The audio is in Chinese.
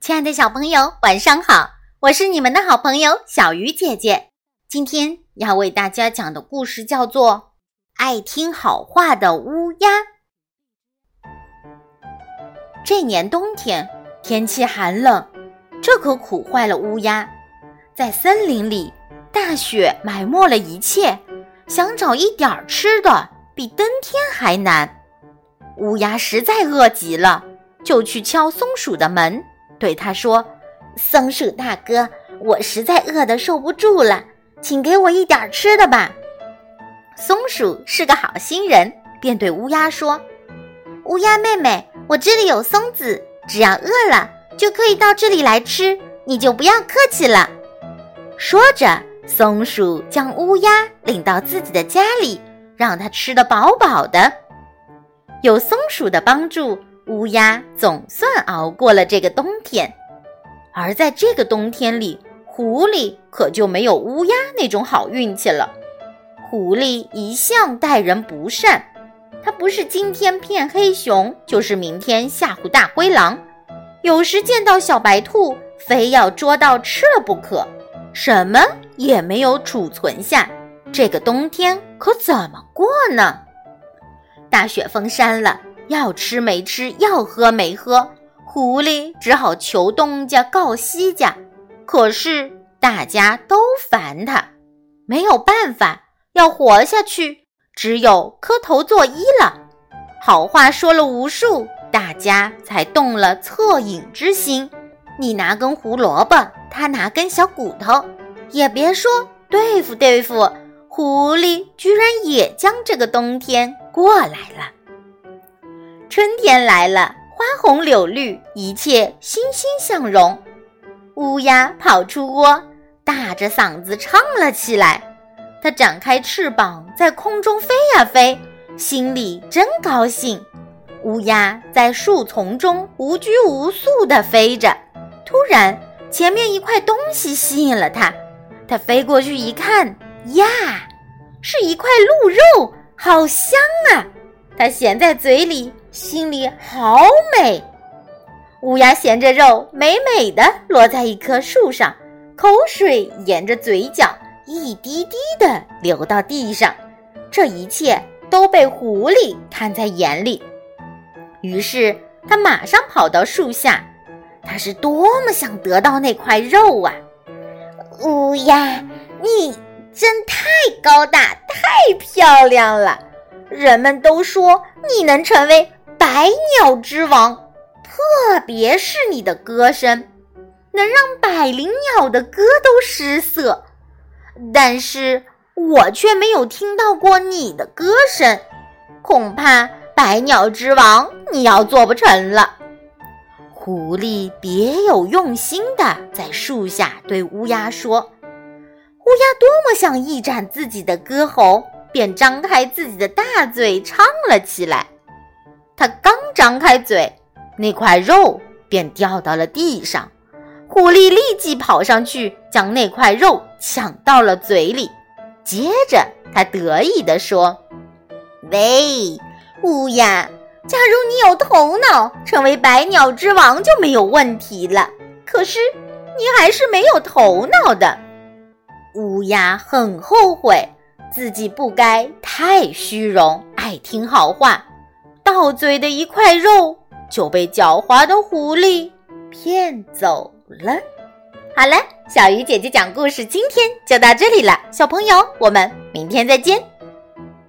亲爱的小朋友，晚上好！我是你们的好朋友小鱼姐姐。今天要为大家讲的故事叫做《爱听好话的乌鸦》。这年冬天天气寒冷，这可苦坏了乌鸦。在森林里，大雪埋没了一切，想找一点儿吃的比登天还难。乌鸦实在饿极了，就去敲松鼠的门。对他说：“松鼠大哥，我实在饿得受不住了，请给我一点吃的吧。”松鼠是个好心人，便对乌鸦说：“乌鸦妹妹，我这里有松子，只要饿了就可以到这里来吃，你就不要客气了。”说着，松鼠将乌鸦领到自己的家里，让它吃得饱饱的。有松鼠的帮助。乌鸦总算熬过了这个冬天，而在这个冬天里，狐狸可就没有乌鸦那种好运气了。狐狸一向待人不善，它不是今天骗黑熊，就是明天吓唬大灰狼，有时见到小白兔，非要捉到吃了不可，什么也没有储存下。这个冬天可怎么过呢？大雪封山了。要吃没吃，要喝没喝，狐狸只好求东家告西家。可是大家都烦他，没有办法，要活下去，只有磕头作揖了。好话说了无数，大家才动了恻隐之心。你拿根胡萝卜，他拿根小骨头，也别说对付对付，狐狸居然也将这个冬天过来了。春天来了，花红柳绿，一切欣欣向荣。乌鸦跑出窝，大着嗓子唱了起来。它展开翅膀，在空中飞呀飞，心里真高兴。乌鸦在树丛中无拘无束地飞着。突然，前面一块东西吸引了它。它飞过去一看，呀，是一块鹿肉，好香啊！它衔在嘴里。心里好美，乌鸦衔着肉，美美的落在一棵树上，口水沿着嘴角一滴滴的流到地上。这一切都被狐狸看在眼里，于是他马上跑到树下。他是多么想得到那块肉啊！乌鸦，你真太高大、太漂亮了，人们都说你能成为。百鸟之王，特别是你的歌声，能让百灵鸟的歌都失色。但是我却没有听到过你的歌声，恐怕百鸟之王你要做不成了。狐狸别有用心的在树下对乌鸦说：“乌鸦多么想一展自己的歌喉，便张开自己的大嘴唱了起来。”他刚张开嘴，那块肉便掉到了地上。狐狸立即跑上去，将那块肉抢到了嘴里。接着，他得意地说：“喂，乌鸦，假如你有头脑，成为百鸟之王就没有问题了。可是，你还是没有头脑的。”乌鸦很后悔，自己不该太虚荣，爱听好话。到嘴的一块肉就被狡猾的狐狸骗走了。好了，小鱼姐姐讲故事，今天就到这里了。小朋友，我们明天再见。